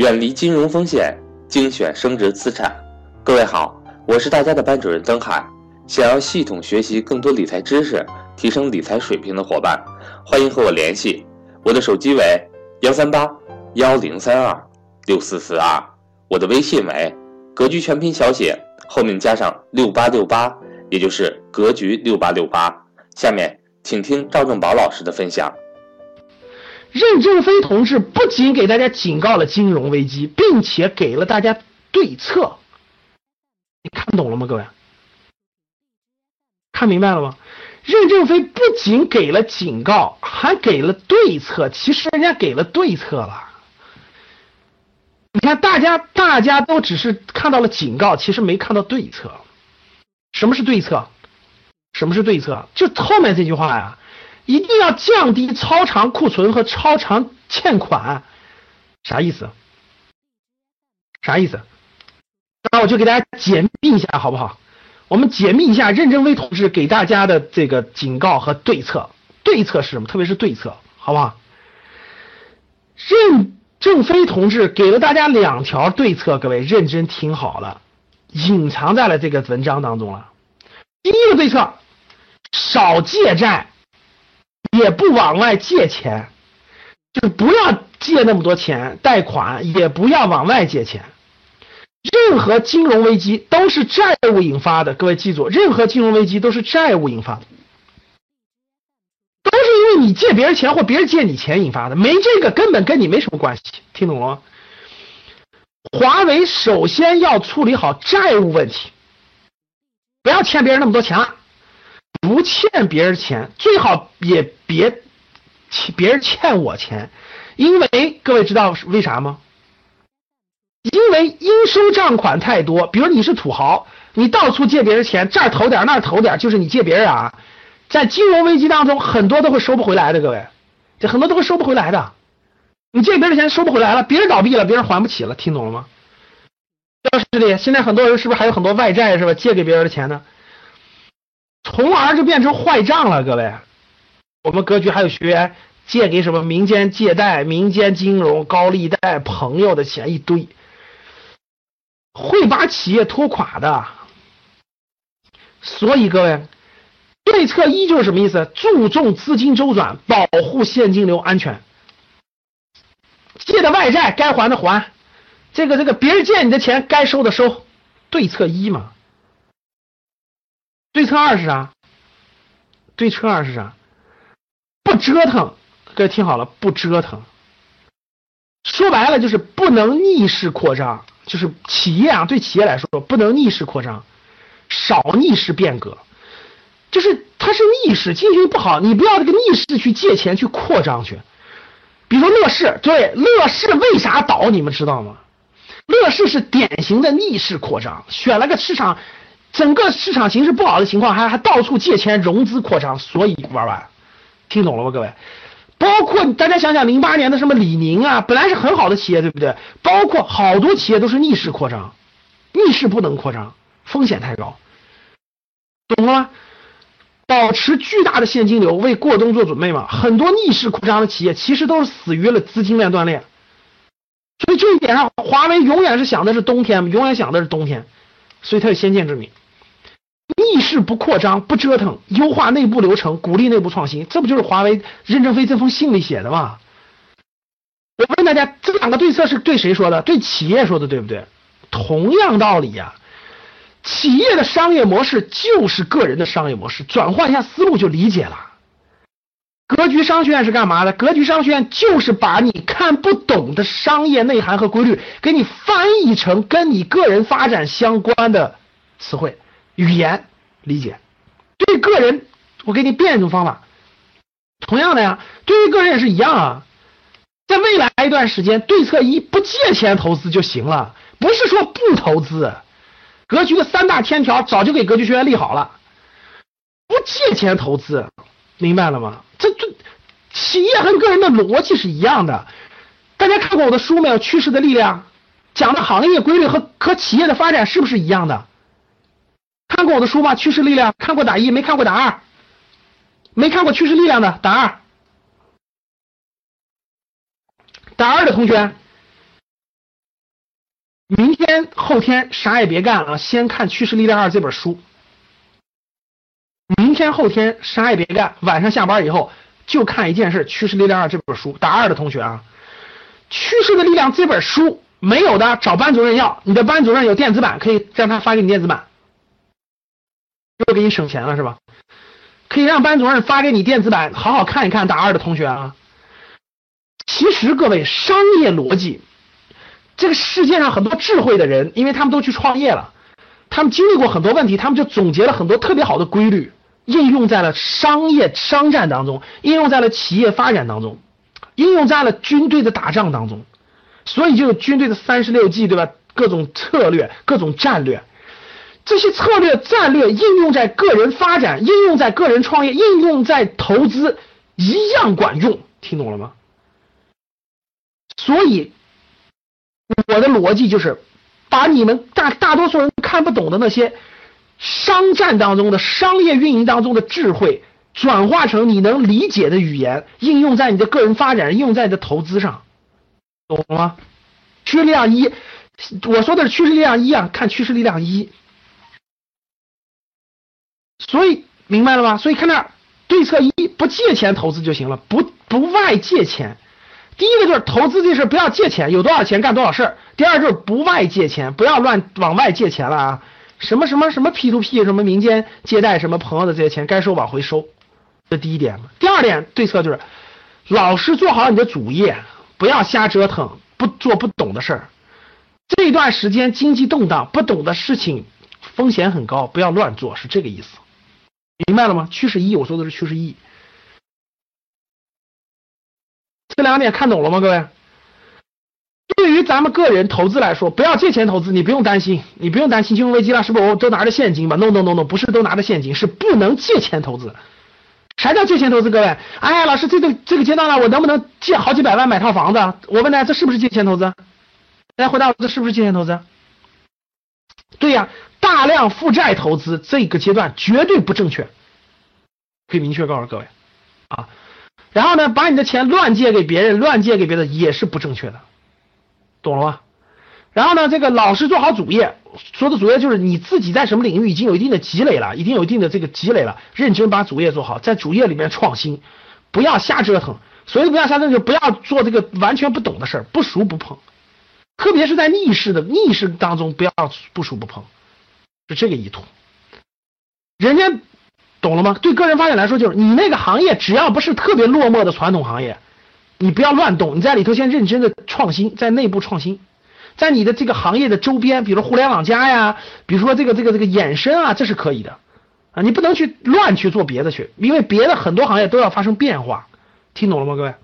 远离金融风险，精选升值资产。各位好，我是大家的班主任曾海。想要系统学习更多理财知识，提升理财水平的伙伴，欢迎和我联系。我的手机为幺三八幺零三二六四四二，我的微信为格局全拼小写后面加上六八六八，也就是格局六八六八。下面请听赵正宝老师的分享。任正非同志不仅给大家警告了金融危机，并且给了大家对策。你看懂了吗，各位？看明白了吗？任正非不仅给了警告，还给了对策。其实人家给了对策了。你看，大家大家都只是看到了警告，其实没看到对策。什么是对策？什么是对策？就后面这句话呀。一定要降低超长库存和超长欠款，啥意思？啥意思？那我就给大家解密一下，好不好？我们解密一下任正非同志给大家的这个警告和对策。对策是什么？特别是对策，好不好？任正非同志给了大家两条对策，各位认真听好了，隐藏在了这个文章当中了。第一个对策，少借债。也不往外借钱，就不要借那么多钱贷款，也不要往外借钱。任何金融危机都是债务引发的，各位记住，任何金融危机都是债务引发的，都是因为你借别人钱或别人借你钱引发的，没这个根本跟你没什么关系，听懂了吗？华为首先要处理好债务问题，不要欠别人那么多钱了。不欠别人钱，最好也别欠别人欠我钱，因为各位知道为啥吗？因为应收账款太多。比如你是土豪，你到处借别人钱，这儿投点那儿投点，就是你借别人啊，在金融危机当中，很多都会收不回来的。各位，这很多都会收不回来的。你借别人钱收不回来了，别人倒闭了，别人还不起了，听懂了吗？教室里现在很多人是不是还有很多外债是吧？借给别人的钱呢？从而就变成坏账了，各位。我们格局还有学员借给什么民间借贷、民间金融、高利贷、朋友的钱一堆，会把企业拖垮的。所以各位，对策一就是什么意思？注重资金周转，保护现金流安全。借的外债该还的还，这个这个别人借你的钱该收的收。对策一嘛。对策二是啥？对策二是啥？不折腾，各位听好了，不折腾。说白了就是不能逆势扩张，就是企业啊，对企业来说不能逆势扩张，少逆势变革。就是它是逆势，经济不好，你不要这个逆势去借钱去扩张去。比如乐视，对，乐视为啥倒？你们知道吗？乐视是典型的逆势扩张，选了个市场。整个市场形势不好的情况，还还到处借钱融资扩张，所以玩完，听懂了吗，各位？包括大家想想，零八年的什么李宁啊，本来是很好的企业，对不对？包括好多企业都是逆势扩张，逆势不能扩张，风险太高，懂了吗？保持巨大的现金流，为过冬做准备嘛。很多逆势扩张的企业，其实都是死于了资金链断裂。所以这一点上，华为永远是想的是冬天，永远想的是冬天，所以它有先见之明。逆势不扩张，不折腾，优化内部流程，鼓励内部创新，这不就是华为任正非这封信里写的吗？我问大家，这两个对策是对谁说的？对企业说的，对不对？同样道理呀，企业的商业模式就是个人的商业模式，转换一下思路就理解了。格局商学院是干嘛的？格局商学院就是把你看不懂的商业内涵和规律，给你翻译成跟你个人发展相关的词汇。语言理解，对个人，我给你变一种方法。同样的呀，对于个人也是一样啊。在未来一段时间，对策一不借钱投资就行了，不是说不投资。格局的三大天条早就给格局学员立好了，不借钱投资，明白了吗？企业和个人的逻辑是一样的。大家看过我的书没有？趋势的力量讲的行业规律和和企业的发展是不是一样的？看过我的书吗？趋势力量看过打一，没看过打二。没看过趋势力量的打二，打二的同学，明天后天啥也别干了，先看《趋势力量二》这本书。明天后天啥也别干，晚上下班以后就看一件事，《趋势力量二》这本书。大二的同学啊，《趋势的力量》这本书没有的，找班主任要。你的班主任有电子版，可以让他发给你电子版，又给你省钱了是吧？可以让班主任发给你电子版，好好看一看。大二的同学啊，其实各位商业逻辑，这个世界上很多智慧的人，因为他们都去创业了，他们经历过很多问题，他们就总结了很多特别好的规律。应用在了商业商战当中，应用在了企业发展当中，应用在了军队的打仗当中，所以就有军队的三十六计，对吧？各种策略，各种战略，这些策略战略应用在个人发展，应用在个人创业，应用在投资，一样管用，听懂了吗？所以我的逻辑就是，把你们大大多数人看不懂的那些。商战当中的商业运营当中的智慧，转化成你能理解的语言，应用在你的个人发展，应用在你的投资上，懂了吗？趋势力量一，我说的是趋势力量一啊，看趋势力量一。所以明白了吗？所以看那对策一，不借钱投资就行了，不不外借钱。第一个就是投资这事不要借钱，有多少钱干多少事儿。第二就是不外借钱，不要乱往外借钱了啊。什么什么什么 P to P 什么民间借贷什么朋友的这些钱该收往回收，这第一点第二点对策就是，老实做好你的主业，不要瞎折腾，不做不懂的事儿。这段时间经济动荡，不懂的事情风险很高，不要乱做，是这个意思。明白了吗？趋势一，我说的是趋势一。这两点看懂了吗，各位？对于咱们个人投资来说，不要借钱投资，你不用担心，你不用担心金融危机了，是不是？我都拿着现金吧？No No No No，不是都拿着现金，是不能借钱投资。啥叫借钱投资？各位，哎呀，老师，这个这个阶段了，我能不能借好几百万买套房子？我问大家，这是不是借钱投资？大家回答我，这是不是借钱投资？对呀，大量负债投资这个阶段绝对不正确，可以明确告诉各位啊。然后呢，把你的钱乱借给别人，乱借给别人也是不正确的。懂了吗？然后呢，这个老师做好主业，说的主业就是你自己在什么领域已经有一定的积累了，已经有一定的这个积累了，认真把主业做好，在主业里面创新，不要瞎折腾。所以不要瞎折腾，就不要做这个完全不懂的事儿，不熟不碰。特别是在逆势的逆势当中，不要不熟不碰，是这个意图。人家懂了吗？对个人发展来说，就是你那个行业只要不是特别落寞的传统行业。你不要乱动，你在里头先认真的创新，在内部创新，在你的这个行业的周边，比如互联网加呀，比如说这个这个这个衍生啊，这是可以的啊，你不能去乱去做别的去，因为别的很多行业都要发生变化，听懂了吗，各位？